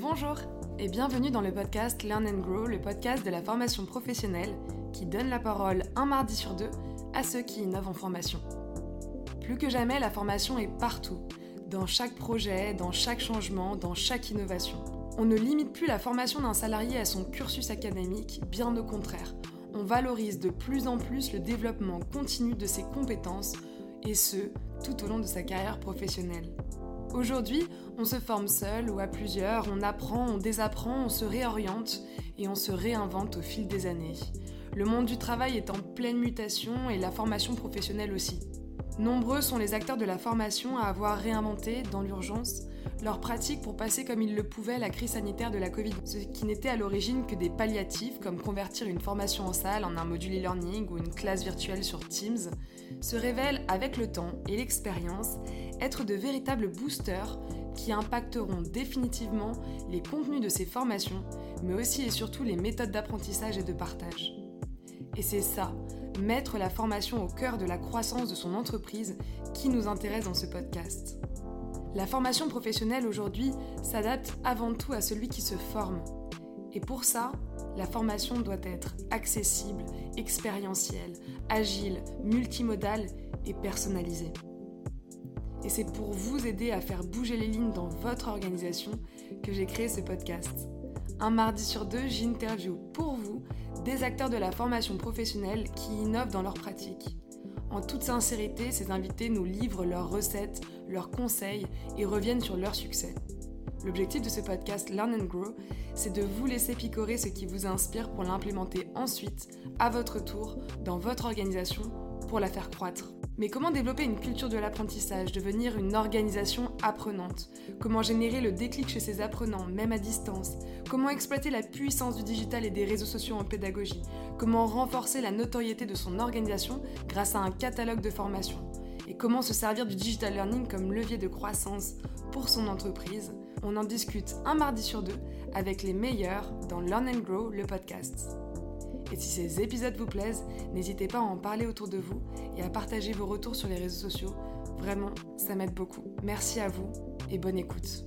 Bonjour et bienvenue dans le podcast Learn and Grow, le podcast de la formation professionnelle qui donne la parole un mardi sur deux à ceux qui innovent en formation. Plus que jamais, la formation est partout, dans chaque projet, dans chaque changement, dans chaque innovation. On ne limite plus la formation d'un salarié à son cursus académique, bien au contraire. On valorise de plus en plus le développement continu de ses compétences, et ce, tout au long de sa carrière professionnelle. Aujourd'hui, on se forme seul ou à plusieurs, on apprend, on désapprend, on se réoriente et on se réinvente au fil des années. Le monde du travail est en pleine mutation et la formation professionnelle aussi. Nombreux sont les acteurs de la formation à avoir réinventé, dans l'urgence, leurs pratiques pour passer comme ils le pouvaient la crise sanitaire de la Covid. Ce qui n'était à l'origine que des palliatifs comme convertir une formation en salle en un module e-learning ou une classe virtuelle sur Teams, se révèlent avec le temps et l'expérience être de véritables boosters qui impacteront définitivement les contenus de ces formations, mais aussi et surtout les méthodes d'apprentissage et de partage. Et c'est ça, mettre la formation au cœur de la croissance de son entreprise, qui nous intéresse dans ce podcast. La formation professionnelle aujourd'hui s'adapte avant tout à celui qui se forme. Et pour ça, la formation doit être accessible, expérientielle, agile, multimodale et personnalisée. Et c'est pour vous aider à faire bouger les lignes dans votre organisation que j'ai créé ce podcast. Un mardi sur deux, j'interview pour vous des acteurs de la formation professionnelle qui innovent dans leurs pratiques. En toute sincérité, ces invités nous livrent leurs recettes, leurs conseils et reviennent sur leur succès. L'objectif de ce podcast Learn and Grow, c'est de vous laisser picorer ce qui vous inspire pour l'implémenter ensuite, à votre tour, dans votre organisation, pour la faire croître. Mais comment développer une culture de l'apprentissage, devenir une organisation apprenante? Comment générer le déclic chez ses apprenants, même à distance? Comment exploiter la puissance du digital et des réseaux sociaux en pédagogie? Comment renforcer la notoriété de son organisation grâce à un catalogue de formation Et comment se servir du digital learning comme levier de croissance pour son entreprise? On en discute un mardi sur deux avec les meilleurs dans Learn and Grow, le podcast. Et si ces épisodes vous plaisent, n'hésitez pas à en parler autour de vous et à partager vos retours sur les réseaux sociaux. Vraiment, ça m'aide beaucoup. Merci à vous et bonne écoute.